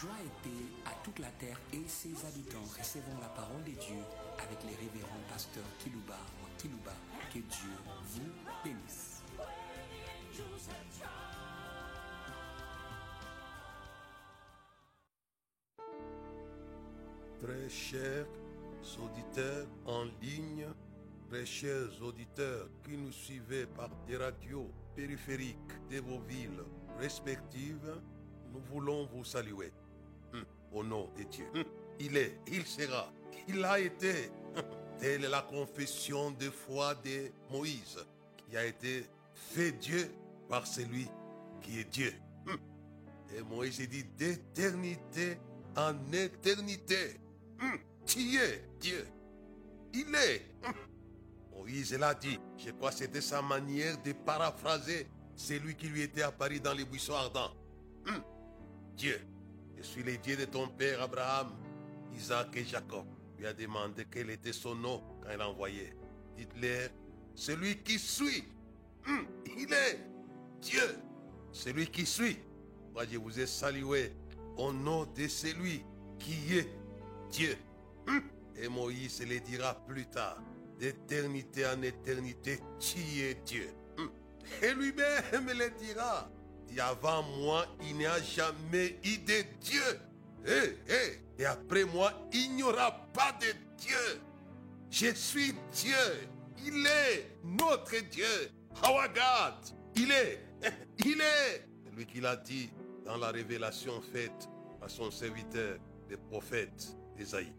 Joie et paix à toute la terre et ses habitants. Recevons la parole de Dieu avec les révérends pasteurs Kilouba ou Kilouba. Que Dieu vous bénisse. Très chers auditeurs en ligne, très chers auditeurs qui nous suivez par des radios périphériques de vos villes respectives, nous voulons vous saluer. Au nom de Dieu. Hum, Il est, il sera, il a été. Hum, Telle est la confession de foi de Moïse, qui a été fait Dieu par celui qui est Dieu. Hum. Et Moïse dit d'éternité en éternité. Tu es Dieu. Il est. Moïse l'a dit. Je crois que c'était sa manière de paraphraser celui qui lui était apparu dans les buissons ardents. Dieu, je suis le Dieu de ton père Abraham, Isaac et Jacob. Lui a demandé quel était son nom quand il envoyé. Dites-leur, celui qui suit. Hum, Il est Dieu. Celui qui suit. Moi, je vous ai salué au nom de celui qui est Dieu. Hum. Et Moïse le dira plus tard. D'éternité en éternité, tu es Dieu. Hum. Et lui-même le dira. Avant moi, il n'y a jamais eu de Dieu. Eh, eh. Et après moi, il n'y aura pas de Dieu. Je suis Dieu. Il est notre Dieu. Our God. Il est. Il est. Lui qui l'a dit dans la révélation faite à son serviteur, le prophète Isaïe.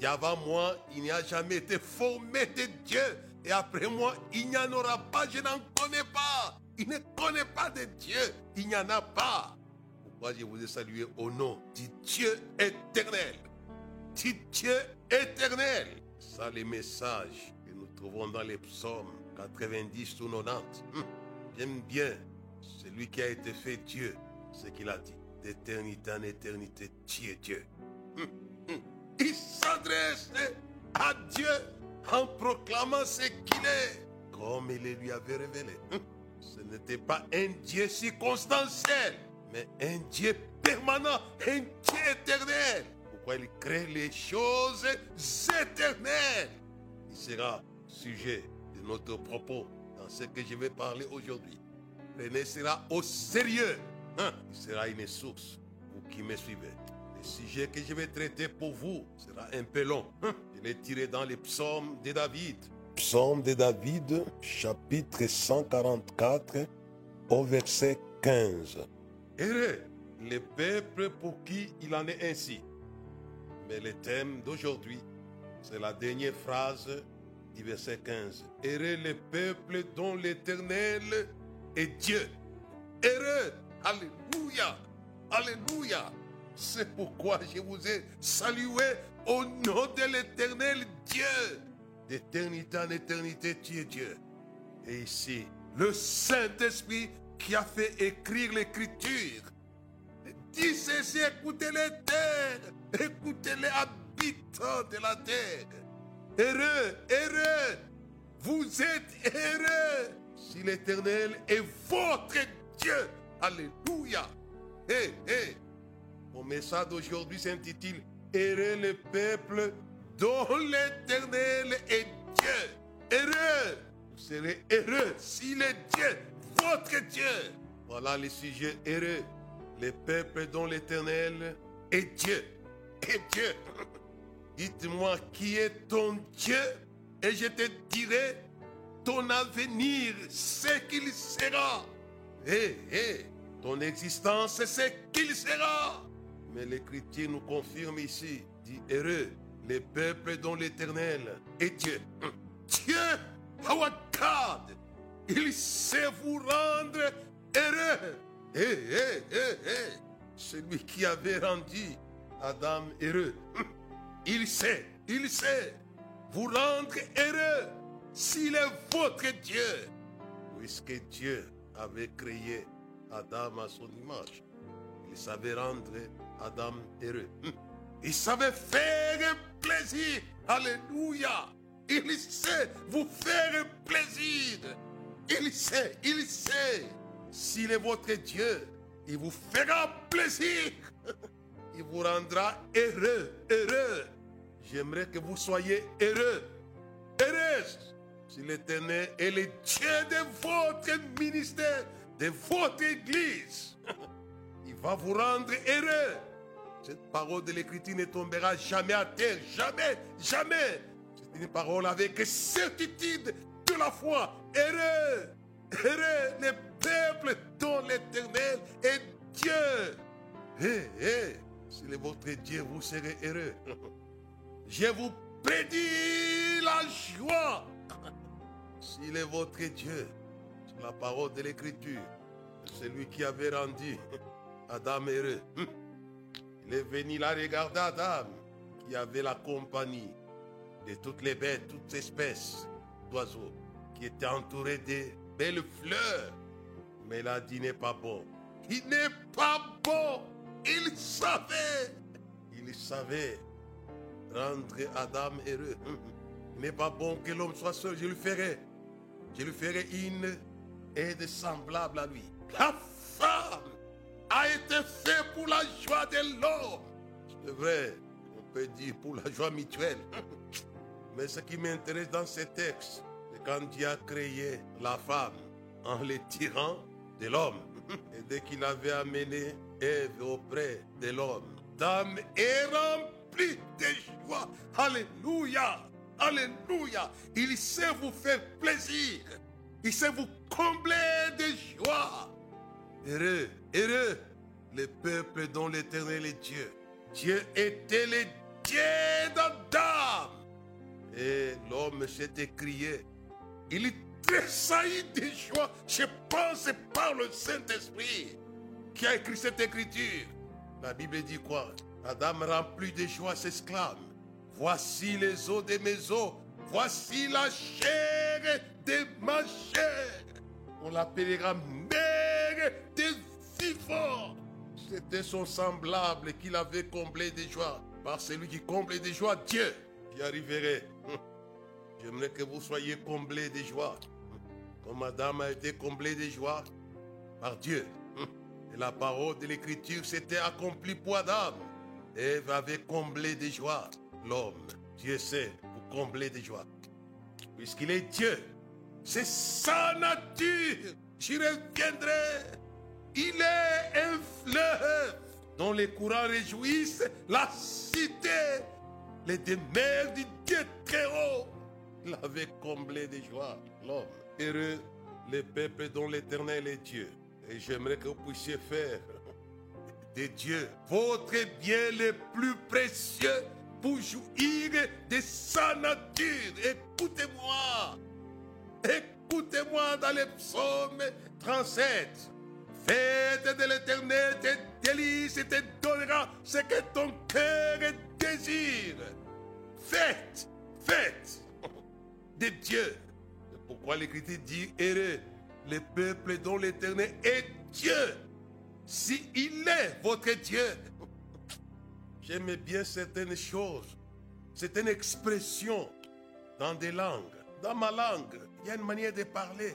Il avant moi, il n'y a jamais été formé de Dieu. Et après moi, il n'y en aura pas. Je n'en connais pas. Il ne connaît pas de Dieu. Il n'y en a pas. Pourquoi je vous ai salué au nom du Dieu éternel? Du Dieu éternel. Ça, les messages que nous trouvons dans les psaumes 90 ou 90. Hum, J'aime bien celui qui a été fait Dieu, ce qu'il a dit. D'éternité en éternité, tu es Dieu. Hum, hum. Il s'adresse à Dieu en proclamant ce qu'il est, comme il lui avait révélé. Ce n'était pas un Dieu circonstanciel, mais un Dieu permanent, un Dieu éternel. Pourquoi il crée les choses éternelles? Il sera sujet de notre propos dans ce que je vais parler aujourd'hui. Prenez cela au sérieux. Hein? Il sera une source, vous qui me suivez. Le sujet que je vais traiter pour vous sera un peu long. Hein? Je l'ai tiré dans les psaumes de David. Psaume de David, chapitre 144, au verset 15. Heureux le peuple pour qui il en est ainsi. Mais le thème d'aujourd'hui, c'est la dernière phrase du verset 15. Heureux le peuple dont l'Éternel est Dieu. Heureux. Alléluia. Alléluia. C'est pourquoi je vous ai salué au nom de l'Éternel Dieu. D'éternité en éternité, tu es Dieu. Et ici, le Saint-Esprit qui a fait écrire l'Écriture dit ceci, écoutez les terres, écoutez les habitants de la terre. Heureux, heureux, vous êtes heureux si l'Éternel est votre Dieu. Alléluia. Hé, hé. Mon message d'aujourd'hui s'intitule Heureux le peuple dont l'Éternel est Dieu. Heureux. Vous serez heureux s'il est Dieu, votre Dieu. Voilà le sujet heureux. Le peuple dont l'Éternel est Dieu. Est Dieu. Dites-moi qui est ton Dieu? Et je te dirai ton avenir, ce qu'il sera. Hé, hé, ton existence, c'est ce qu'il sera. Mais l'Écriture nous confirme ici, dit heureux, les peuples dont l'Éternel est Dieu. Dieu, our God, il sait vous rendre heureux. Hé, hé, hé, hé, celui qui avait rendu Adam heureux. Il sait, il sait vous rendre heureux s'il est votre Dieu. Puisque Dieu avait créé Adam à son image, il savait rendre Adam heureux. Il savait faire plaisir. Alléluia. Il sait vous faire plaisir. Il sait, il sait. S'il est votre Dieu, il vous fera plaisir. il vous rendra heureux, heureux. J'aimerais que vous soyez heureux, heureuse. Si l'Éternel est le Dieu de votre ministère, de votre église, il va vous rendre heureux. Cette parole de l'Écriture ne tombera jamais à terre, jamais, jamais. C'est une parole avec certitude de la foi. Heureux, heureux le peuple dont l'Éternel est Dieu. Hé, hé, s'il est votre Dieu, vous serez heureux. Je vous prédis la joie. S'il est votre Dieu, la parole de l'Écriture. C'est lui qui avait rendu Adam heureux. Il est venu regarder Adam, qui avait la compagnie de toutes les bêtes, toutes espèces d'oiseaux, qui étaient entourés de belles fleurs. Mais il a dit n'est pas bon. Il n'est pas bon. Il savait. Il savait rendre Adam heureux. Il n'est pas bon que l'homme soit seul. Je lui ferai. Je lui ferai une aide semblable à lui. La femme a été faite pour la joie de l'homme. C'est vrai, on peut dire pour la joie mutuelle. Mais ce qui m'intéresse dans ce texte, c'est quand Dieu a créé la femme en les tirant de l'homme. Et dès qu'il avait amené Ève auprès de l'homme, Dame est remplie de joie. Alléluia. Alléluia. Il sait vous faire plaisir. Il sait vous combler de joie. Heureux, heureux, le peuple dont l'éternel est Dieu. Dieu était le Dieu d'Adam. Et l'homme s'est écrié. Il tressaillit de joie. Je pense par le Saint-Esprit qui a écrit cette écriture. La Bible dit quoi? Adam rempli de joie s'exclame. Voici les os de mes os. Voici la chair de ma chair. On l'appellera mère des vivants. C'était son semblable qu'il avait comblé de joie. Par celui qui comble de joie, Dieu qui arriverait. J'aimerais que vous soyez comblés de joie. Comme Adam a été comblé de joie par Dieu. Et la parole de l'Écriture s'était accomplie pour Adam. Ève avait comblé de joie l'homme. Dieu sait pour combler de joie. Puisqu'il est Dieu, c'est sa nature. J'y reviendrai. Il est un fleuve dont les courants réjouissent la cité. Les demeures du Dieu très haut. Il avait comblé de joie l'homme. Heureux les peuples dont l'éternel est Dieu. Et j'aimerais que vous puissiez faire de Dieu votre bien le plus précieux pour jouir de sa nature. Écoutez-moi. Écoutez-moi dans les psaumes 37. Faites de l'éternel tes délices et te donnera ce que ton cœur désire. Faites, faites de Dieu. C'est pourquoi l'Écriture dit heureux le peuple dont l'éternel est Dieu. Si est votre Dieu, j'aime bien certaines choses, certaines expressions dans des langues. Dans ma langue, il y a une manière de parler,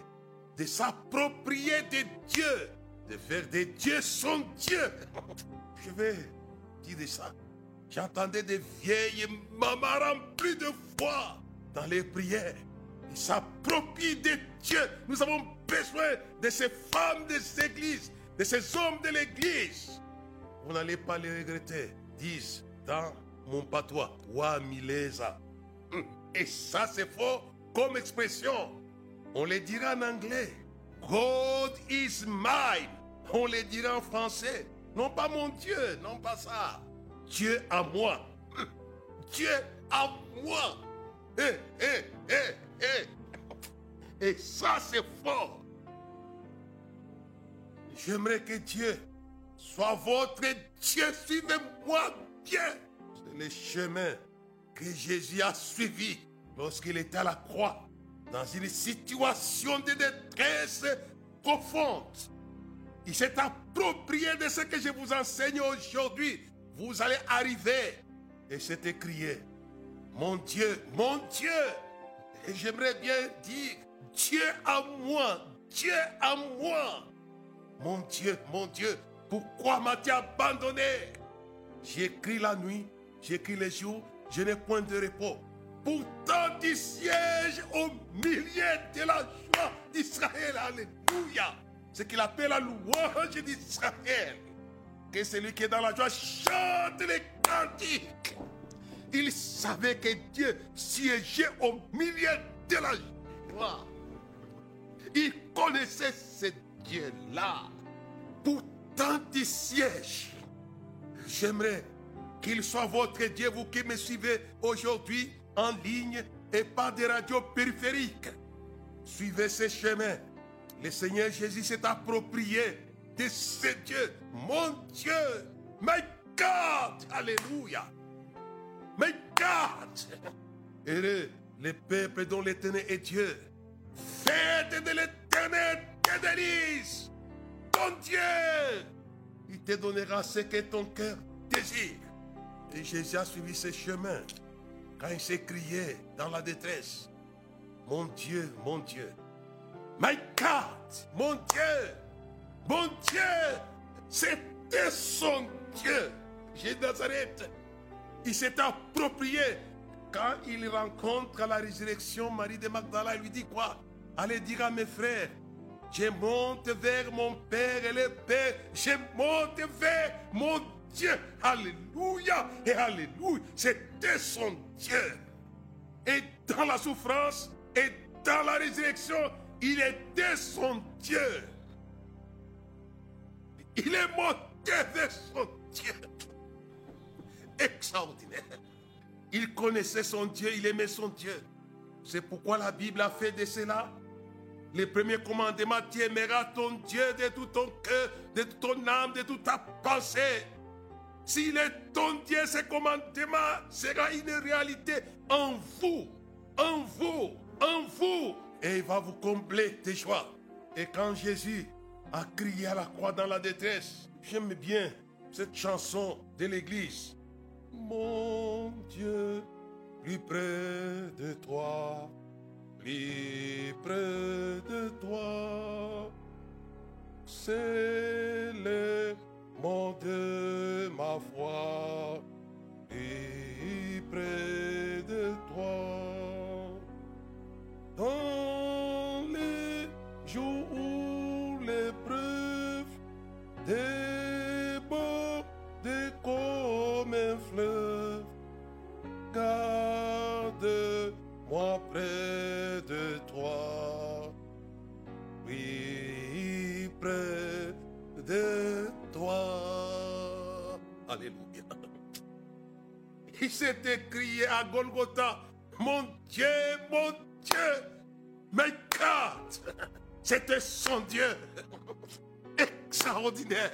de s'approprier de Dieu, de faire de Dieu son Dieu. Je vais dire ça. J'entendais des vieilles mamans remplies de foi dans les prières. Ils s'approprient de Dieu. Nous avons besoin de ces femmes des églises, de ces hommes de l'église. Vous n'allez pas les regretter. Disent dans mon patois, Wamileza. Et ça, c'est faux comme expression. On les dira en anglais. God is mine. On les dira en français. Non pas mon Dieu, non pas ça. Dieu à moi. Dieu à moi. Eh, eh, eh, eh. Et ça, c'est fort. J'aimerais que Dieu soit votre Dieu. Suivez-moi bien. C'est le chemin que Jésus a suivi lorsqu'il était à la croix, dans une situation de détresse profonde. Il s'est approprié de ce que je vous enseigne aujourd'hui. Vous allez arriver. Et c'est écrié, mon Dieu, mon Dieu. Et j'aimerais bien dire, Dieu à moi, Dieu à moi. Mon Dieu, mon Dieu, pourquoi m'as-tu abandonné? J'écris la nuit, j'écris les jours, je n'ai point de repos. Pourtant, tu sièges au milieu de la joie d'Israël. Alléluia. Ce qu'il appelle la louange d'Israël. Que celui qui est dans la joie chante les cantiques. Il savait que Dieu siégeait au milieu de la joie. Il connaissait ce Dieu-là. Pourtant, il siège. J'aimerais qu'il soit votre Dieu, vous qui me suivez aujourd'hui en ligne et par des radios périphériques. Suivez ce chemin. Le Seigneur Jésus s'est approprié de ce Dieu. Mon Dieu. My God. Alléluia. My God. Heureux les peuples dont l'éternel est Dieu. Faites de l'éternel tes délices. Ton Dieu. Il te donnera ce que ton cœur désire. Et Jésus a suivi ce chemin quand il crié dans la détresse. Mon Dieu, mon Dieu. My God, mon Dieu, mon Dieu, c'était son Dieu. Jésus Nazareth, il s'est approprié quand il rencontre à la résurrection Marie de Magdala. Lui dit quoi? Allez dire à mes frères, je monte vers mon Père et le Père, je monte vers mon Dieu. Alléluia et Alléluia. C'était son Dieu. Et dans la souffrance et dans la résurrection, il était son Dieu. Il est monté vers son Dieu. Extraordinaire. Il connaissait son Dieu, il aimait son Dieu. C'est pourquoi la Bible a fait de cela le premier commandement, tu aimeras ton Dieu de tout ton cœur, de toute ton âme, de toute ta pensée. S'il est ton Dieu, ce commandement sera une réalité en vous, en vous, en vous. Et il va vous combler de joie. Et quand Jésus a crié à la croix dans la détresse, j'aime bien cette chanson de l'église. Mon Dieu, plus près de toi, plus près de toi. C'est le mot de ma foi, plus près de toi. S'était crié à Golgotha, mon Dieu, mon Dieu, my God. C'était son Dieu. Extraordinaire.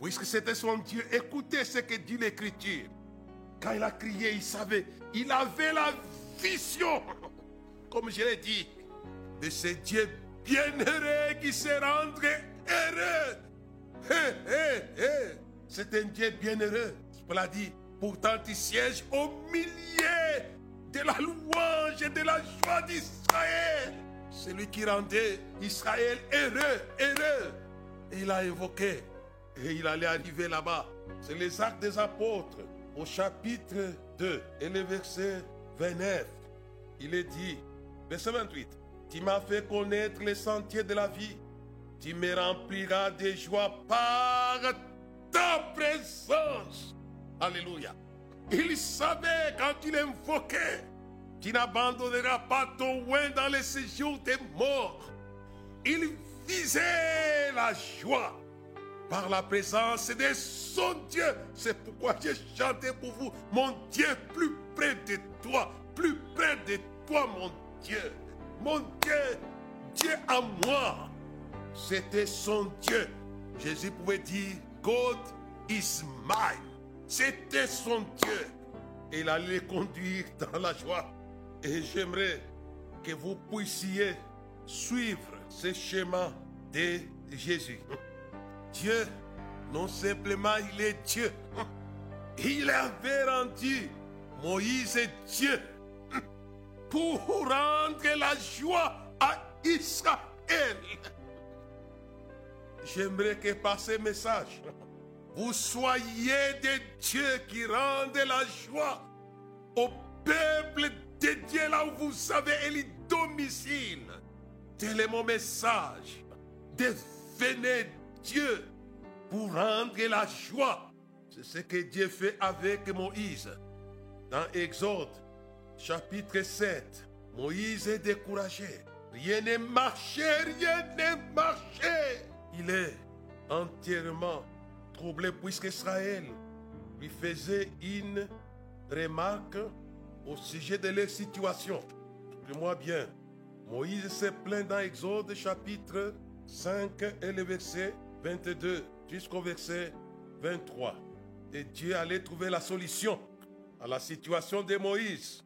Puisque c'était son Dieu, écoutez ce que dit l'Écriture. Quand il a crié, il savait, il avait la vision, comme je l'ai dit, de ce Dieu bienheureux qui se rendrait heureux. Hé, hé, hé. C'est un Dieu bienheureux. Je l'a dit. Pourtant, il siège au milieu de la louange et de la joie d'Israël. Celui qui rendait Israël heureux, heureux. Et il a évoqué. Et il allait arriver là-bas. C'est les actes des apôtres au chapitre 2 et le verset 29. Il est dit, verset 28, Tu m'as fait connaître les sentiers de la vie. Tu me rempliras de joie par ta présence. Alléluia. Il savait quand il invoquait, tu n'abandonneras pas ton oin dans les séjours des morts. Il visait la joie par la présence de son Dieu. C'est pourquoi j'ai chanté pour vous, mon Dieu plus près de toi, plus près de toi, mon Dieu. Mon Dieu, Dieu à moi. C'était son Dieu. Jésus pouvait dire, God is mine. C'était son Dieu. Il allait conduire dans la joie. Et j'aimerais que vous puissiez suivre ce chemin de Jésus. Dieu, non simplement il est Dieu. Il avait rendu Moïse Dieu pour rendre la joie à Israël. J'aimerais que par ce message, vous soyez des dieux qui rendent la joie au peuple dédié là où vous avez élu domicile. Tel est mon message. Devenez Dieu pour rendre la joie. C'est ce que Dieu fait avec Moïse. Dans Exode, chapitre 7, Moïse est découragé. Rien ne marchait, rien ne marchait. Il est entièrement troublé puisque Israël lui faisait une remarque au sujet de leur situation. Écoutez-moi bien. Moïse se plaint dans Exode chapitre 5 et le verset 22 jusqu'au verset 23. Et Dieu allait trouver la solution à la situation de Moïse.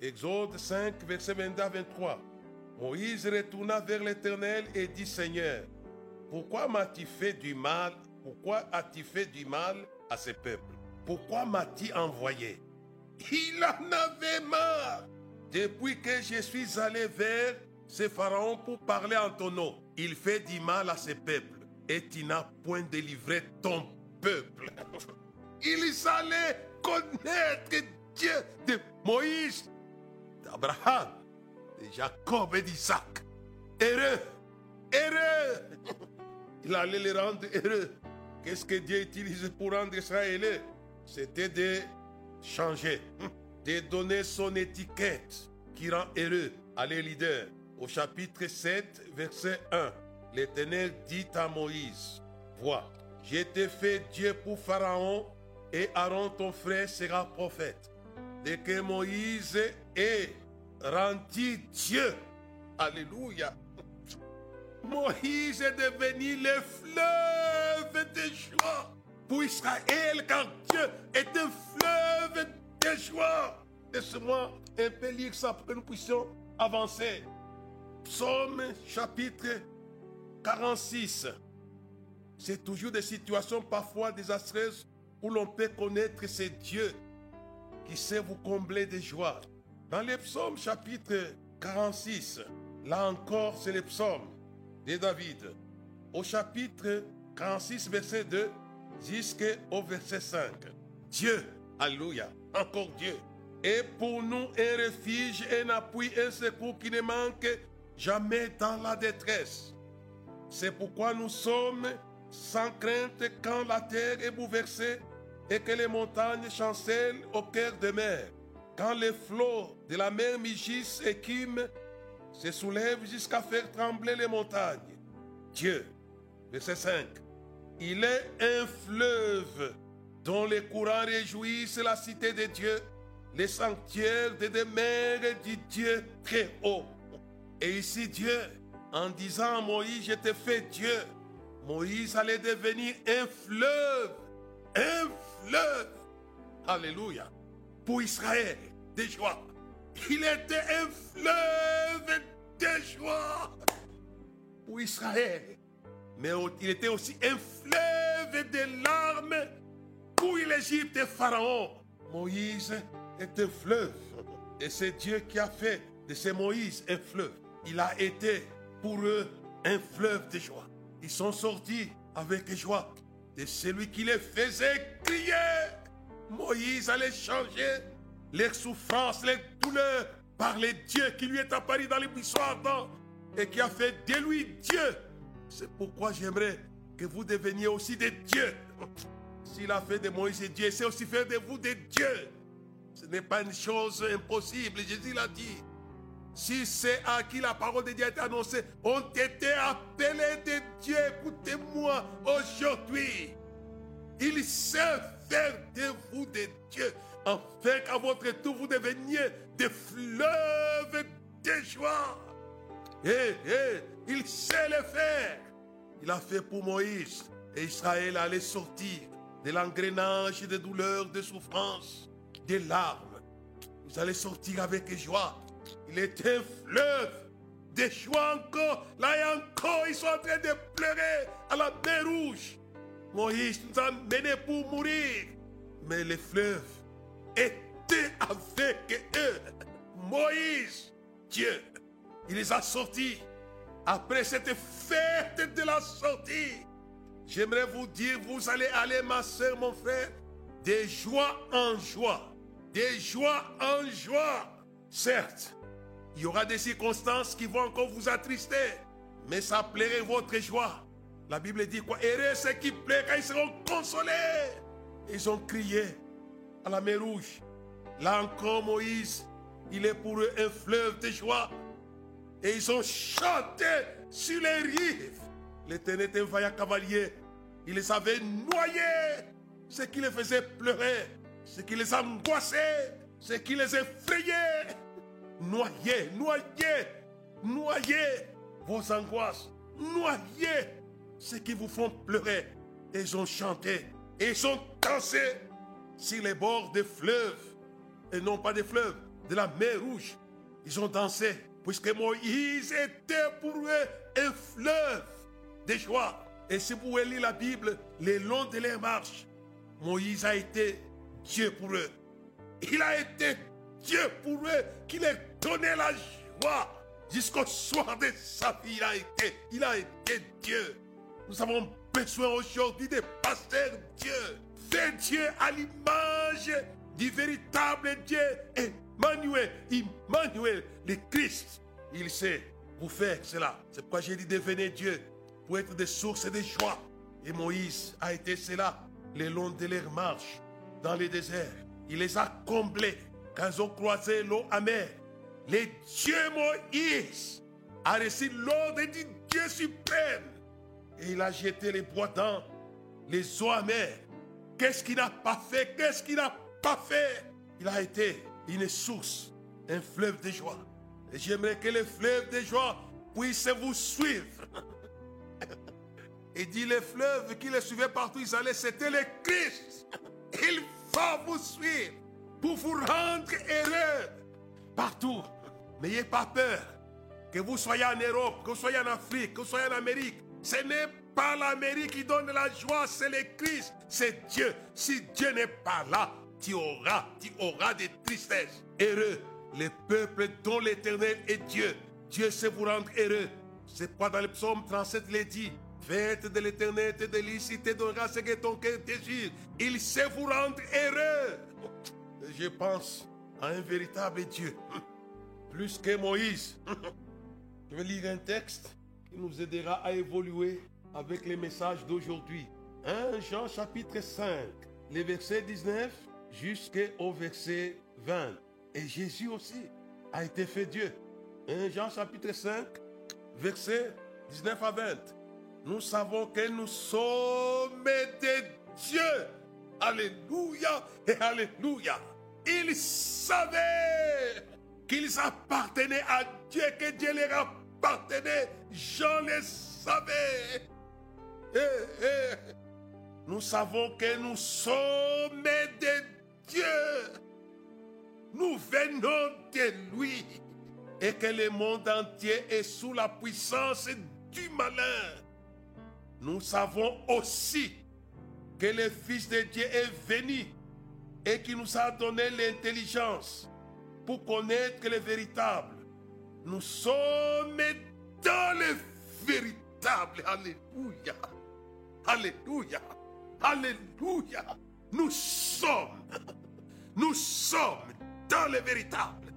Exode 5, verset 22 à 23. Moïse retourna vers l'Éternel et dit, Seigneur, pourquoi m'as-tu fait du mal Pourquoi as-tu fait du mal à ce peuple? Pourquoi m'as-tu envoyé? Il en avait marre. Depuis que je suis allé vers ce pharaon pour parler en ton nom, il fait du mal à ce peuple et tu n'as point délivré ton peuple. Ils allaient connaître Dieu de Moïse, d'Abraham, de Jacob et d'Isaac. Heureux, heureux. Il allait les rendre heureux. Qu'est-ce que Dieu utilise pour rendre Israël C'était de changer, de donner son étiquette qui rend heureux à les leaders. Au chapitre 7, verset 1, l'Éternel dit à Moïse, Vois, j'ai été fait Dieu pour Pharaon et Aaron ton frère sera prophète. Dès que Moïse est rendu Dieu, Alléluia, Moïse est devenu le fleuve de joie pour Israël, car Dieu est un fleuve de joie. Laisse-moi un peu lire ça pour que nous puissions avancer. Psaume chapitre 46. C'est toujours des situations parfois désastreuses où l'on peut connaître ce Dieu qui sait vous combler de joie. Dans les psaumes chapitre 46, là encore c'est les psaumes de David. Au chapitre 46, verset 2 jusqu'au verset 5. Dieu, alléluia, encore Dieu, est pour nous un refuge, un appui, un secours qui ne manque jamais dans la détresse. C'est pourquoi nous sommes sans crainte quand la terre est bouleversée et que les montagnes chancellent au cœur de mer. Quand les flots de la mer mugissent et se soulèvent jusqu'à faire trembler les montagnes. Dieu, verset 5, il est un fleuve dont les courants réjouissent la cité de Dieu, les sanctuaires des demeures du Dieu très haut. Et ici Dieu, en disant à Moïse, je t'ai fait Dieu, Moïse allait devenir un fleuve, un fleuve, alléluia, pour Israël, de joie. Il était un fleuve de joie pour Israël. Mais il était aussi un fleuve de larmes pour l'Égypte et Pharaon. Moïse est un fleuve. Et c'est Dieu qui a fait de ce Moïse un fleuve. Il a été pour eux un fleuve de joie. Ils sont sortis avec joie de celui qui les faisait crier. Moïse allait changer les souffrances, les douleurs par les dieux qui lui est apparu dans les buissons ardents et qui a fait de lui Dieu. C'est pourquoi j'aimerais que vous deveniez aussi des dieux. S'il a fait de Moïse Dieu, c'est aussi faire de vous des dieux. Ce n'est pas une chose impossible, Jésus l'a dit. Si c'est à qui la parole de Dieu été annoncée, ont été appelés des dieux. Écoutez-moi aujourd'hui. Il sait faire de vous des dieux, afin qu'à votre tour vous deveniez des fleuves de joie. Eh, eh, il sait le faire. Il a fait pour Moïse. Et Israël allait sortir de l'engrenage de douleurs, de souffrances, des larmes. Vous allez sortir avec joie. Il est un fleuve de joie encore. Là et encore, ils sont en train de pleurer à la mer rouge. Moïse nous a menés pour mourir. Mais le fleuve était avec eux. Moïse, Dieu, il les a sortis. Après cette fête de la sortie, j'aimerais vous dire, vous allez aller, ma soeur, mon frère, des joies en joie. Des joies en joie. Certes, il y aura des circonstances qui vont encore vous attrister, mais ça plairait votre joie. La Bible dit quoi? Heureux ceux qui pleurent quand ils seront consolés. Ils ont crié la mer rouge. Là encore, Moïse, il est pour eux un fleuve de joie. Et ils ont chanté sur les rives. L'éternel était un vaillant cavalier. Il les avait noyés. Ce qui les faisait pleurer. Ce qui les angoissait. Ce qui les effrayait. Noyez, noyez, noyez vos angoisses. Noyez ce qui vous font pleurer. Et ils ont chanté. Et ils ont dansé sur les bords des fleuves. Et non pas des fleuves, de la mer rouge. Ils ont dansé. Puisque Moïse était pour eux un fleuve de joie. Et si vous lire la Bible, le long de leur marche, Moïse a été Dieu pour eux. Il a été Dieu pour eux qui leur donnait la joie. Jusqu'au soir de sa vie, il a été, il a été Dieu. Nous avons besoin aujourd'hui de pasteurs Dieu, Dieu à l'image du véritable Dieu, Emmanuel, Emmanuel, le Christ. Il sait vous faire cela. C'est pourquoi j'ai dit devenez Dieu pour être des sources de joie. Et Moïse a été cela le long de leur marche dans le désert. Il les a comblés quand ils ont croisé l'eau amère. Le Dieu Moïse a reçu l'ordre du Dieu suprême. Et il a jeté les bois dans les eaux amères. Qu'est-ce qu'il n'a pas fait? Qu'est-ce qu'il n'a pas fait? Il a été une source, un fleuve de joie. Et j'aimerais que le fleuve de joie puisse vous suivre. Et dit les fleuves qui le suivaient partout, ils allaient, c'était le Christ. Il va vous suivre pour vous rendre heureux partout. N'ayez pas peur. Que vous soyez en Europe, que vous soyez en Afrique, que vous soyez en Amérique. Ce n'est pas l'Amérique qui donne la joie, c'est le Christ, c'est Dieu. Si Dieu n'est pas là, tu auras, tu auras des tristesses. Heureux, les peuples dont l'éternel est Dieu. Dieu sait vous rendre heureux. C'est quoi dans le psaume 37 il est dit. Faites de l'éternel tes délices, te donnera ce que ton cœur désire. Il sait vous rendre heureux. Je pense à un véritable Dieu plus que Moïse. Je vais lire un texte qui nous aidera à évoluer avec les messages d'aujourd'hui. 1 Jean chapitre 5, les versets 19 jusqu'au verset 20. Et Jésus aussi a été fait Dieu. 1 Jean chapitre 5, verset 19 à 20. Nous savons que nous sommes des dieux. Alléluia et Alléluia. Il savait qu'ils appartenaient à Dieu, que Dieu leur appartenait. Jean les savait. Eh, eh. Nous savons que nous sommes des dieux. Nous venons de lui et que le monde entier est sous la puissance du malin. Nous savons aussi que le Fils de Dieu est venu et qui nous a donné l'intelligence pour connaître le véritable. Nous sommes dans le véritable. Alléluia. Alléluia. Alléluia. Nous sommes. Nous sommes dans le véritable.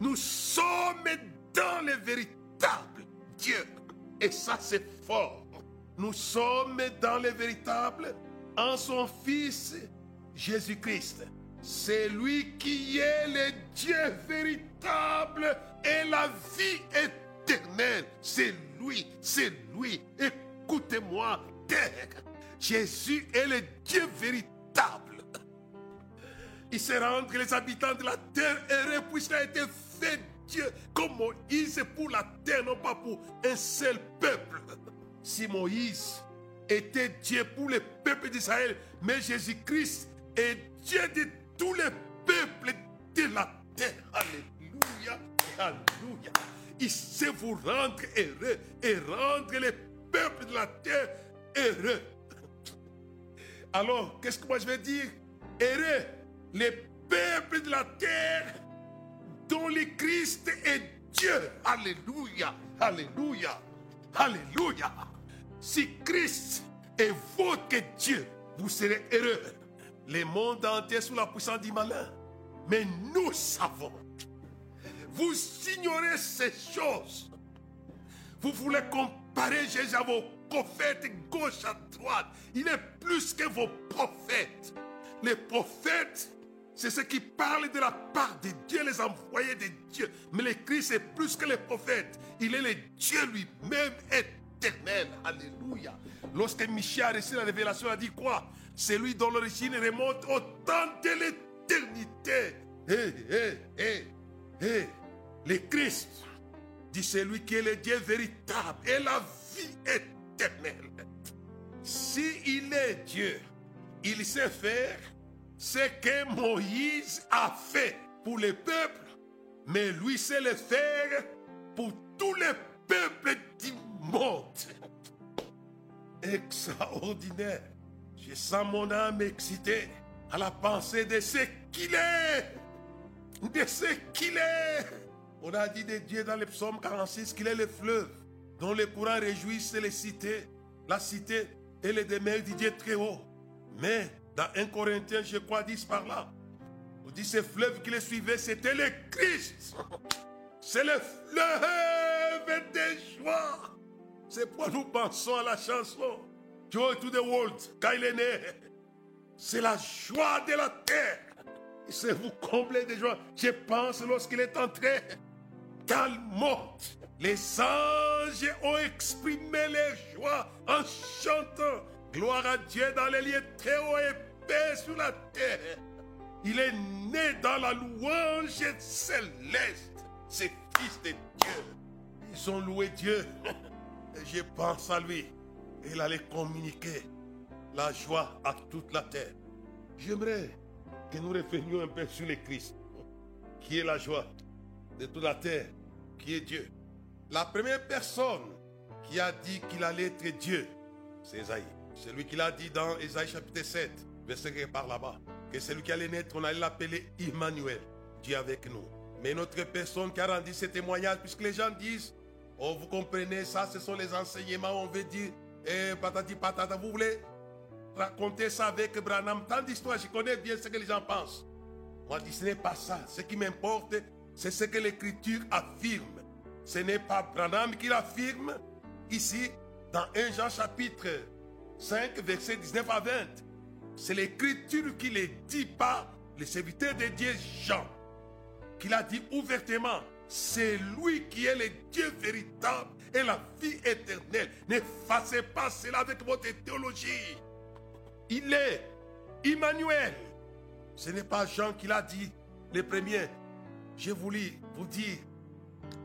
Nous sommes dans le véritable Dieu. Et ça, c'est fort. Nous sommes dans le véritable en son Fils Jésus-Christ. C'est lui qui est le Dieu véritable et la vie éternelle. C'est lui, c'est lui. Écoutez-moi, terre. Jésus est le Dieu véritable. Il se rend que les habitants de la terre puisqu'il a été fait Dieu comme Moïse pour la terre, non pas pour un seul peuple. Si Moïse était Dieu pour le peuple d'Israël, mais Jésus-Christ est Dieu de tous les peuples de la terre. Alléluia, alléluia. Il sait vous rendre heureux et rendre les peuples de la terre heureux. Alors, qu'est-ce que moi je vais dire? Heureux, les peuples de la terre dont le Christ est Dieu. Alléluia, alléluia. Alléluia. Si Christ est votre Dieu, vous serez heureux. Les mondes entiers sous la puissance du malin. Mais nous savons. Vous ignorez ces choses. Vous voulez comparer Jésus à vos prophètes gauche à droite. Il est plus que vos prophètes. Les prophètes, c'est ceux qui parlent de la part de Dieu, les envoyés de Dieu. Mais le Christ est plus que les prophètes. Il est le Dieu lui-même éternel. Alléluia. Lorsque Michel a reçu la révélation, il a dit quoi? C'est lui dont l'origine remonte au temps de l'éternité. Hé, hé, hé, hé. Le Christ dit c'est lui qui est le Dieu véritable et la vie éternelle. Si est Dieu, il sait faire ce que Moïse a fait pour le peuple, mais lui sait le faire pour tous les peuples du monde. Extraordinaire. Je sens mon âme excitée à la pensée de ce qu'il est. De ce qu'il est. On a dit de Dieu dans le psaume 46 qu'il est le fleuve dont les courants réjouissent les cités, la cité et les demeures du Dieu très haut. Mais dans 1 Corinthiens, je crois, 10 par là, on dit ce fleuve qui les suivait, c'était le Christ. C'est le fleuve des joies. C'est pourquoi nous pensons à la chanson Joy to the World, quand il est né. C'est la joie de la terre. C'est vous combler de joie. Je pense lorsqu'il est entré calmement. Les anges ont exprimé les joies en chantant Gloire à Dieu dans les lieux très hauts et paix sur la terre. Il est né dans la louange céleste. C'est fils de Dieu. Ils ont loué Dieu. Et je pense à lui. Il allait communiquer la joie à toute la terre. J'aimerais que nous revenions un peu sur le Christ, qui est la joie de toute la terre, qui est Dieu. La première personne qui a dit qu'il allait être Dieu, c'est Esaïe. C'est lui qui l'a dit dans Esaïe chapitre 7, verset qui par là-bas. Que celui qui allait naître, on allait l'appeler Emmanuel, Dieu avec nous. Mais notre personne qui a rendu ce témoignage, puisque les gens disent, oh vous comprenez ça, ce sont les enseignements, on veut dire, eh, patati patata, vous voulez raconter ça avec Branham, tant d'histoires, je connais bien ce que les gens pensent. Moi, je dis, ce n'est pas ça. Ce qui m'importe, c'est ce que l'Écriture affirme. Ce n'est pas Branham qui l'affirme ici dans 1 Jean chapitre 5, verset 19 à 20. C'est l'Écriture qui le dit pas le serviteur de Dieu Jean, qui l'a dit ouvertement. C'est lui qui est le Dieu véritable et la vie éternelle. N'effacez pas cela avec votre théologie. Il est Emmanuel. Ce n'est pas Jean qui l'a dit, le premier. J'ai voulu vous dire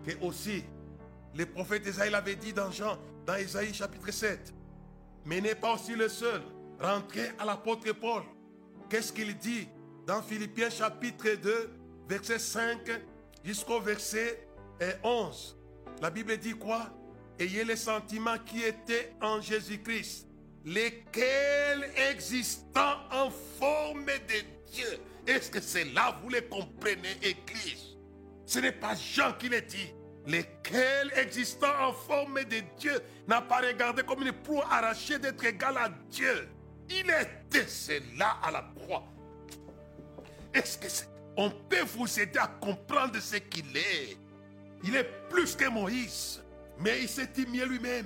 que aussi, le prophète Esaïe l'avait dit dans Jean, dans Esaïe chapitre 7. Mais n'est pas aussi le seul. Rentrez à l'apôtre Paul. Qu'est-ce qu'il dit dans Philippiens chapitre 2, verset 5 jusqu'au verset 11 La Bible dit quoi? Ayez les sentiments qui étaient en Jésus-Christ, lesquels existant en forme de Dieu. Est-ce que c'est là vous les comprenez, Église? Ce n'est pas Jean qui le dit. Lesquels existant en forme de Dieu n'a pas regardé comme une proue arrachée d'être égal à Dieu? Il était cela à la croix. Est-ce que c'est... on peut vous aider à comprendre ce qu'il est? Il est plus que Moïse, mais il s'est humilié lui-même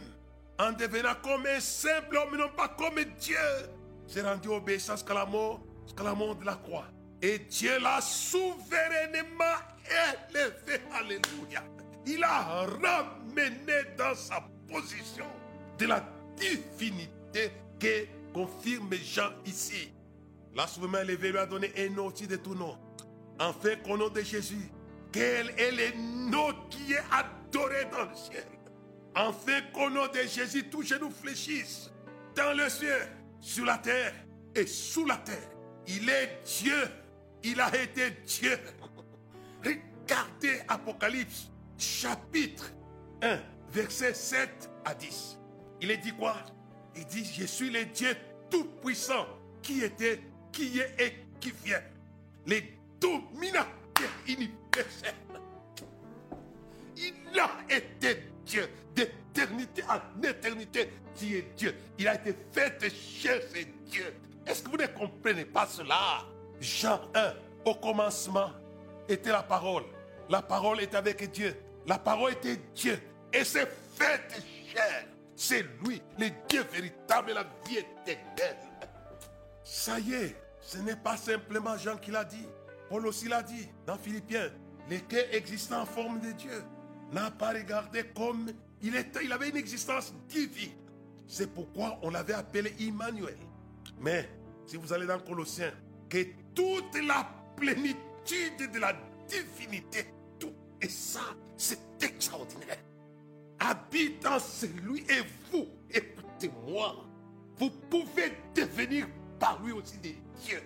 en devenant comme un simple homme, non pas comme Dieu. s'est rendu obéissant jusqu'à la mort, jusqu'à la mort de la croix. Et Dieu l'a souverainement élevé. Alléluia. Il a ramené dans sa position de la divinité que confirme Jean ici. La souverainement élevé lui a donné un nom de tout nom. Enfin, qu'au nom de Jésus, quel est le nom qui est adoré dans le ciel? Enfin, qu'au nom de Jésus, tous genoux fléchissent dans le ciel, sur la terre et sous la terre. Il est Dieu. Il a été Dieu. Regardez Apocalypse chapitre 1, verset 7 à 10. Il est dit quoi? Il dit, je suis le Dieu tout-puissant qui était, qui est et qui vient. Le dominateur universel. Il a été Dieu. D'éternité en éternité, tu es Dieu? Il a été fait c'est Dieu. Est-ce que vous ne comprenez pas cela? Jean 1, au commencement, était la parole. La parole était avec Dieu. La parole était Dieu. Et c'est fait chair. C'est lui, le Dieu véritable et la vie éternelle. Ça y est, ce n'est pas simplement Jean qui l'a dit. Paul aussi l'a dit dans Philippiens. Lequel existant en forme de Dieu n'a pas regardé comme il était. Il avait une existence divine. C'est pourquoi on l'avait appelé Emmanuel. Mais si vous allez dans Colossiens, toute la plénitude de la divinité, tout et ça, c'est extraordinaire. Habite en celui et vous, écoutez-moi, vous pouvez devenir par lui aussi des dieux.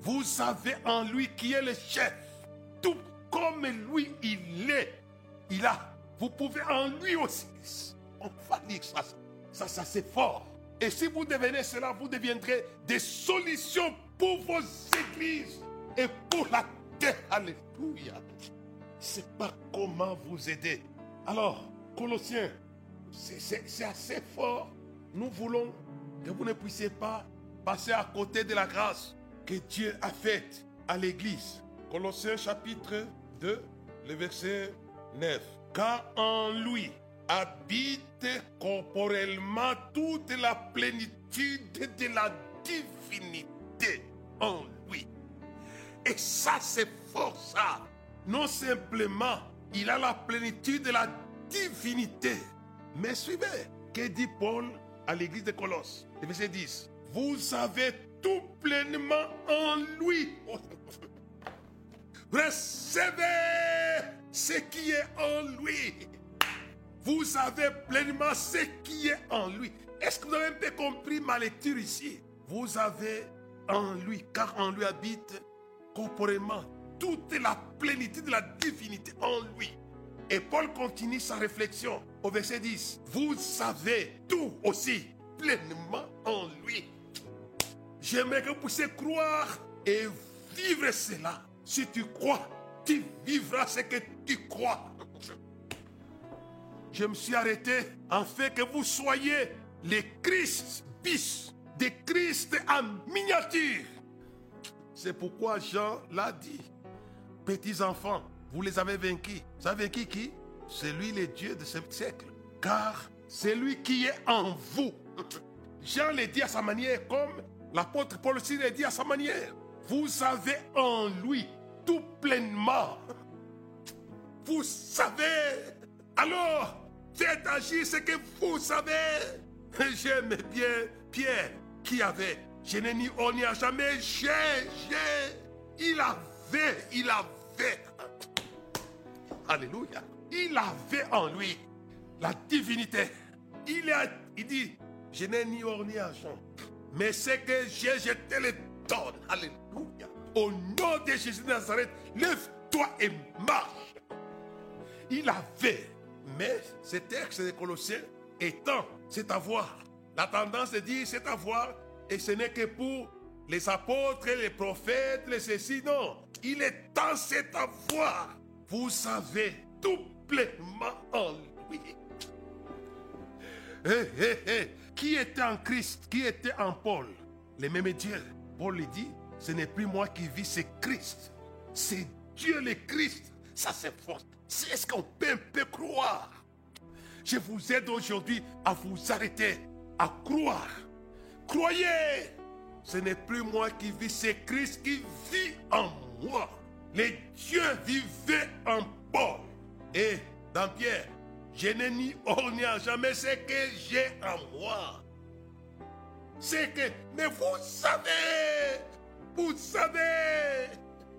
Vous savez en lui qui est le chef, tout comme lui il est. Il a, vous pouvez en lui aussi. On va dire ça, ça, ça c'est fort. Et si vous devenez cela, vous deviendrez des solutions pour vos églises et pour la terre. Alléluia. C'est pas comment vous aider. Alors, Colossiens, c'est assez fort. Nous voulons que vous ne puissiez pas passer à côté de la grâce que Dieu a faite à l'Église. Colossiens chapitre 2, le verset 9. Car en lui habite corporellement toute la plénitude de la divinité en lui. Et ça, c'est ça. Non simplement, il a la plénitude de la divinité. Mais suivez, que dit Paul à l'église de Colosse, verset 10. Vous avez tout pleinement en lui. Recevez ce qui est en lui. Vous avez pleinement ce qui est en lui. Est-ce que vous avez un peu compris ma lecture ici? Vous avez en lui, car en lui habite corporellement toute la plénitude de la divinité en lui. Et Paul continue sa réflexion au verset 10. Vous savez tout aussi pleinement en lui. J'aimerais que vous puissiez croire et vivre cela. Si tu crois, tu vivras ce que tu crois. Je me suis arrêté en fait que vous soyez les Christ bis, des Christ en miniature. C'est pourquoi Jean l'a dit. Petits enfants, vous les avez vaincus. Vous avez vaincu qui? C'est lui le Dieu de ce siècle. Car c'est lui qui est en vous. Jean le dit à sa manière, comme l'apôtre Paul aussi le dit à sa manière. Vous avez en lui tout pleinement. Vous savez. Alors, faites agir ce que vous savez. J'aime bien Pierre qui avait. Je n'ai ni on n'y a jamais. J'ai, j'ai. Il avait, il avait. Alléluia. Il avait en lui la divinité. Il, a, il dit, je n'ai ni or ni argent. Mais ce que j'ai, je te le donne. Alléluia. Au nom de Jésus de Nazareth, lève-toi et marche. Il avait. Mais ce texte de Colossiens étant, c'est avoir. La tendance de dire c'est avoir. Et ce n'est que pour les apôtres, les prophètes, les ceci. Non. Il est dans cet avoir vous savez tout pleinement en lui. Qui était en Christ Qui était en Paul? Les mêmes dieux. Paul lui dit, ce n'est plus moi qui vis, c'est Christ. C'est Dieu le Christ. Ça c'est fort. Est-ce qu'on peut un peu croire Je vous aide aujourd'hui à vous arrêter, à croire. Croyez. Ce n'est plus moi qui vis, c'est Christ qui vit en moi. Les dieux vivaient en Paul. Et dans Pierre, je n'ai ni or ni jamais ce que j'ai en moi. C'est que, mais vous savez, vous savez.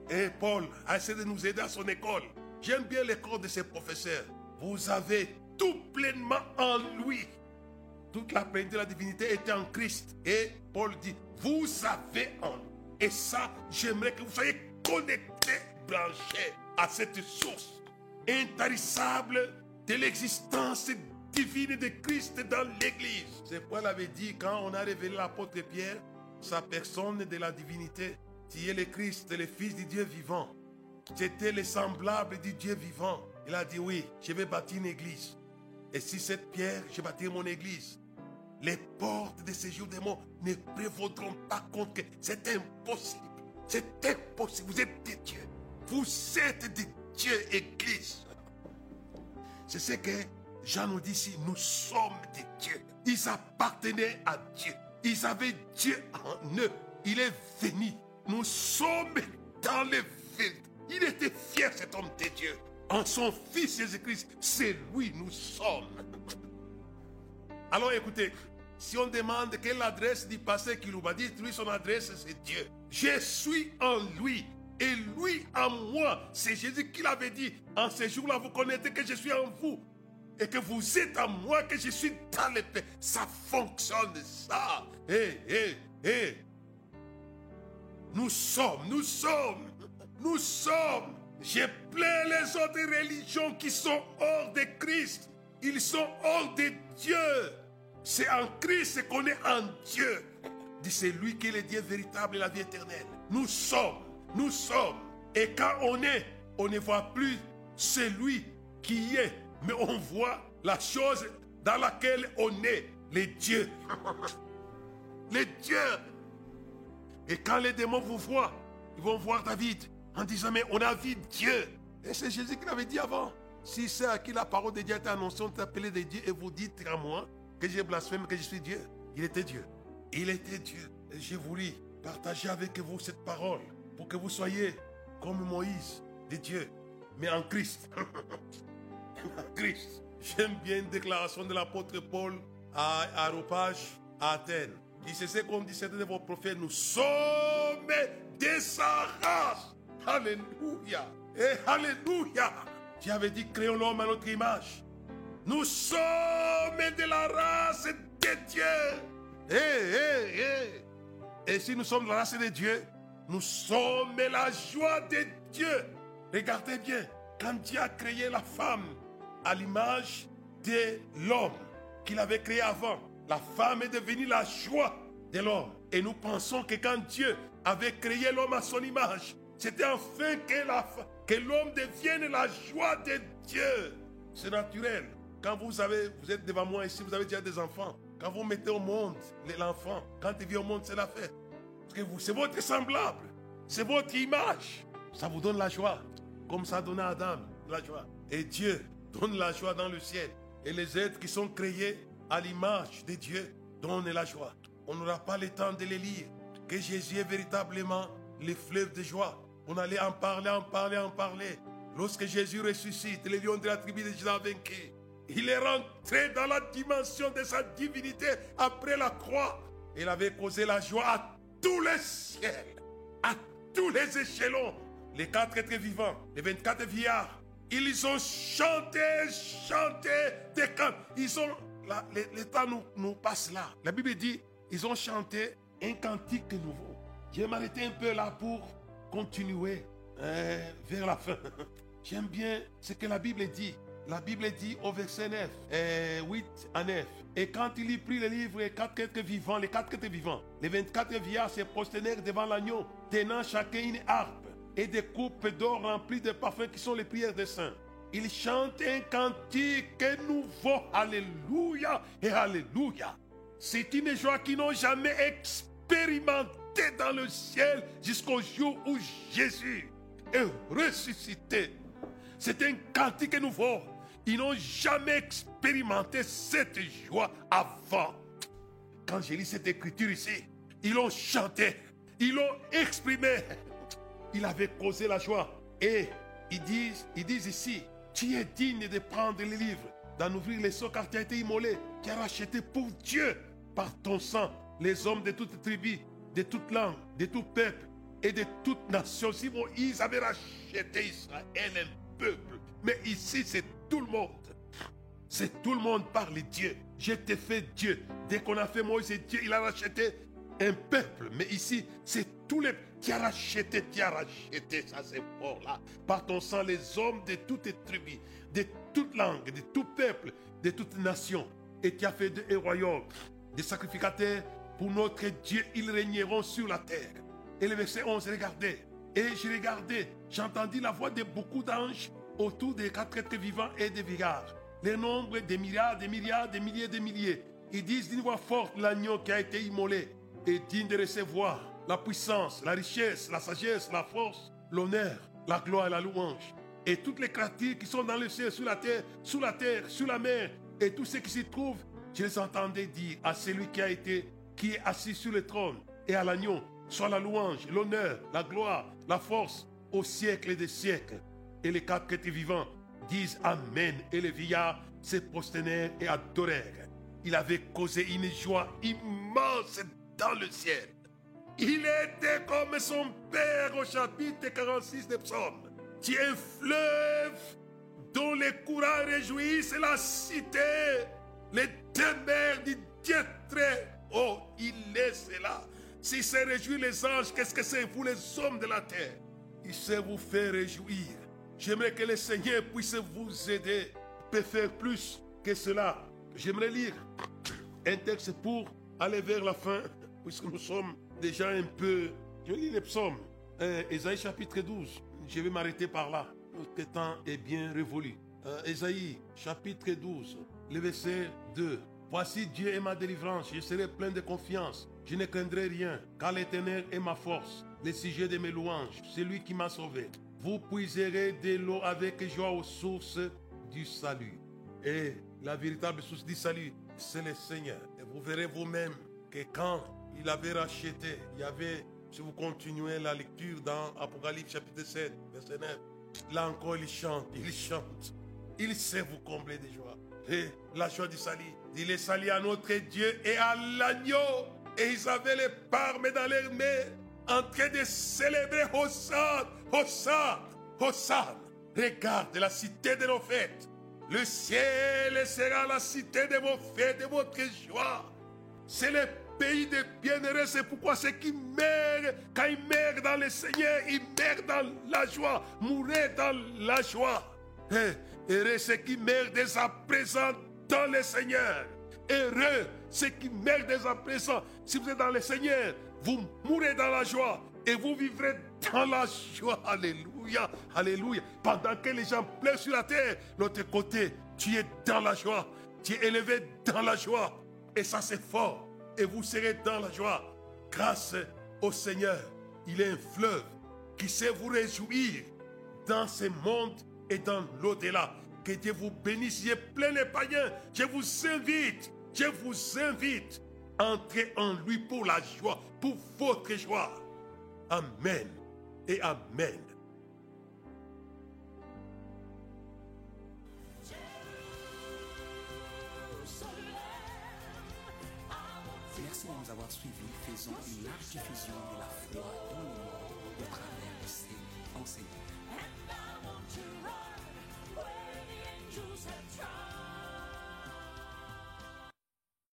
Et Paul a essayé de nous aider à son école. J'aime bien l'école de ses professeurs. Vous avez tout pleinement en lui. Toute la plénitude de la divinité était en Christ. Et Paul dit, vous avez en. Et ça, j'aimerais que vous soyez connecté, branché à cette source intarissable de l'existence divine de Christ dans l'Église. C'est Paul avait dit quand on a révélé l'apôtre Pierre, sa personne de la divinité. Tu es le Christ, le Fils du Dieu vivant. Tu étais le semblable du Dieu vivant. Il a dit oui, je vais bâtir une église. Et si cette pierre, je bâtirai mon église, les portes de ces jours des morts ne prévaudront pas contre que c'est impossible. C'est impossible. Vous êtes des dieux. Vous êtes des dieux, Église. C'est ce que Jean nous dit ici. Nous sommes des dieux. Ils appartenaient à Dieu. Ils avaient Dieu en eux. Il est venu. Nous sommes dans les villes. Il était fier, cet homme de Dieu. En son Fils Jésus-Christ, c'est lui, nous sommes. Alors écoutez, si on demande quelle est l'adresse du pasteur va dire lui son adresse c'est Dieu. Je suis en lui et lui en moi. C'est Jésus qui l'avait dit. En ce jour-là, vous connaissez que je suis en vous et que vous êtes en moi, que je suis dans les paix. Ça fonctionne, ça. Hé, hé, hé. Nous sommes, nous sommes, nous sommes. J'ai plein les autres religions qui sont hors de Christ. Ils sont hors de Dieu. C'est en Christ qu'on est en Dieu. Dit c'est lui qui est le Dieu véritable et la vie éternelle. Nous sommes, nous sommes. Et quand on est, on ne voit plus celui qui est, mais on voit la chose dans laquelle on est, les dieux. les dieux. Et quand les démons vous voient, ils vont voir David en disant, mais on a vu Dieu. Et c'est Jésus qui l'avait dit avant. Si c'est à qui la parole de Dieu a été annoncée, on t'appelait des dieux et vous dites à moi que j'ai blasphémé, que je suis Dieu. Il était Dieu. Il était Dieu. Et j'ai voulu partager avec vous cette parole pour que vous soyez comme Moïse, des dieux, mais en Christ. en Christ. J'aime bien une déclaration de l'apôtre Paul à Aropage, à Athènes. Il c'est ce qu'on dit, c'était de vos prophètes. Nous sommes des sa. Alléluia. Et Alléluia. Tu avais dit, créons l'homme à notre image. Nous sommes de la race de Dieu. Et si nous sommes de la race de Dieu, nous sommes la joie de Dieu. Regardez bien, quand Dieu a créé la femme à l'image de l'homme qu'il avait créé avant, la femme est devenue la joie de l'homme. Et nous pensons que quand Dieu avait créé l'homme à son image, c'était enfin que l'homme devienne la joie de Dieu. C'est naturel. Quand vous, avez, vous êtes devant moi ici, vous avez déjà des enfants. Quand vous mettez au monde l'enfant, quand il vient au monde, c'est la fête. Parce que c'est votre semblable. C'est votre image. Ça vous donne la joie. Comme ça donné à Adam la joie. Et Dieu donne la joie dans le ciel. Et les êtres qui sont créés à l'image de Dieu donnent la joie. On n'aura pas le temps de les lire. Que Jésus est véritablement le fleuve de joie. On allait en parler, en parler, en parler. Lorsque Jésus ressuscite, les lions de la tribu de Judas vainqués. Il est rentré dans la dimension de sa divinité après la croix. Il avait causé la joie à tous les ciels, à tous les échelons. Les quatre êtres vivants, les 24 vieillards, ils ont chanté, chanté des cantes. Ils ont, l'État nous, nous passe là. La Bible dit, ils ont chanté un cantique nouveau. Je vais m'arrêter un peu là pour continuer hein, vers la fin. J'aime bien ce que la Bible dit. La Bible dit au verset 9, 8 à 9. Et quand il y prit le livre, les quatre êtres vivants, les quatre vivants, les 24 vieillards se prosternèrent devant l'agneau, tenant chacun une harpe et des coupes d'or remplies de parfums qui sont les prières des saints. Ils chantent un cantique nouveau. Alléluia et Alléluia. C'est une joie qu'ils n'ont jamais expérimenté dans le ciel jusqu'au jour où Jésus est ressuscité. C'est un cantique nouveau. Ils n'ont jamais expérimenté cette joie avant. Quand j'ai lu cette écriture ici, ils l'ont chanté, ils l'ont exprimé. Il avait causé la joie. Et ils disent, ils disent ici, tu es digne de prendre les livres, d'en ouvrir les seaux car tu as été immolé, tu as racheté pour Dieu par ton sang les hommes de toutes tribus, de toutes langues, de tout peuple et de toute nation. Si ils avaient racheté Israël, un peuple, mais ici c'est tout le monde. C'est tout le monde par les dieux. Je t'ai fait Dieu. Dès qu'on a fait Moïse et Dieu, il a racheté un peuple. Mais ici, c'est tous les... Qui a racheté, qui a racheté, ça c'est fort là. Par ton sang, les hommes de toutes tribus, de toutes langues, de tout peuple, de toutes nations. Et tu as fait de royaumes, des sacrificateurs pour notre Dieu, ils régneront sur la terre. Et le verset 11, regardez. Et j'ai regardé, j'entendis la voix de beaucoup d'anges autour des quatre êtres vivants et des vieillards. les nombres des milliards, des milliards, des milliers, des milliers. Ils disent d'une voix forte l'agneau qui a été immolé est digne de recevoir la puissance, la richesse, la sagesse, la force, l'honneur, la gloire et la louange. Et toutes les créatures qui sont dans le ciel, sur la terre, sous la terre, sur la mer, et tous ceux qui s'y trouvent, je les entendais dire à celui qui a été, qui est assis sur le trône, et à l'agneau, soit la louange, l'honneur, la gloire, la force, au siècle des siècles. Et les quatre chrétiens vivants disent Amen. Et les vieillards se prosternèrent et adorèrent. Il avait causé une joie immense dans le ciel. Il était comme son Père au chapitre 46 des psaumes. Tu es un fleuve dont les courants réjouissent la cité. Les demeures du Dieu très haut. Il est cela. Si c'est réjouir les anges, qu'est-ce que c'est vous les hommes de la terre? Il sait vous faire réjouir. J'aimerais que le Seigneur puisse vous aider. Peut faire plus que cela. J'aimerais lire un texte pour aller vers la fin, puisque nous sommes déjà un peu. Je lis les psaumes. Euh, Ésaïe chapitre 12. Je vais m'arrêter par là. Le temps est bien révolu. Euh, Ésaïe chapitre 12, le verset 2. Voici Dieu est ma délivrance, je serai plein de confiance. Je ne craindrai rien, car l'Éternel est ma force, le sujet de mes louanges, c'est lui qui m'a sauvé. Vous puiserez de l'eau avec joie aux sources du salut. Et la véritable source du salut, c'est le Seigneur. Et vous verrez vous-même que quand il avait racheté, il y avait, si vous continuez la lecture dans Apocalypse chapitre 7, verset 9, là encore il chante, il chante. Il sait vous combler de joie. Et la joie du salut. Il est salut à notre Dieu et à l'agneau. Et ils avaient les parmes dans leurs mains en train de célébrer Hosanna, Hosanna, Hosanna. Regarde la cité de nos fêtes. Le ciel sera la cité de vos fêtes, de votre joie. C'est le pays des bienheureux. C'est pourquoi ceux qui meurent, quand ils meurent dans le Seigneur, ils meurent dans la joie, mourir dans la joie. Et heureux ceux qui meurent dès à présent dans le Seigneur. Heureux ceux qui meurent dès à présent. Si vous êtes dans le Seigneur, vous mourrez dans la joie et vous vivrez dans la joie. Alléluia, alléluia. Pendant que les gens pleurent sur la terre, l'autre côté, tu es dans la joie. Tu es élevé dans la joie. Et ça, c'est fort. Et vous serez dans la joie. Grâce au Seigneur, il est un fleuve qui sait vous réjouir dans ce monde et dans l'au-delà. Que Dieu vous bénisse. Il plein les païens. Je vous invite, je vous invite Entrez en lui pour la joie, pour votre joie. Amen et Amen. Merci de nous avoir suivis. Faisons une large diffusion de la foi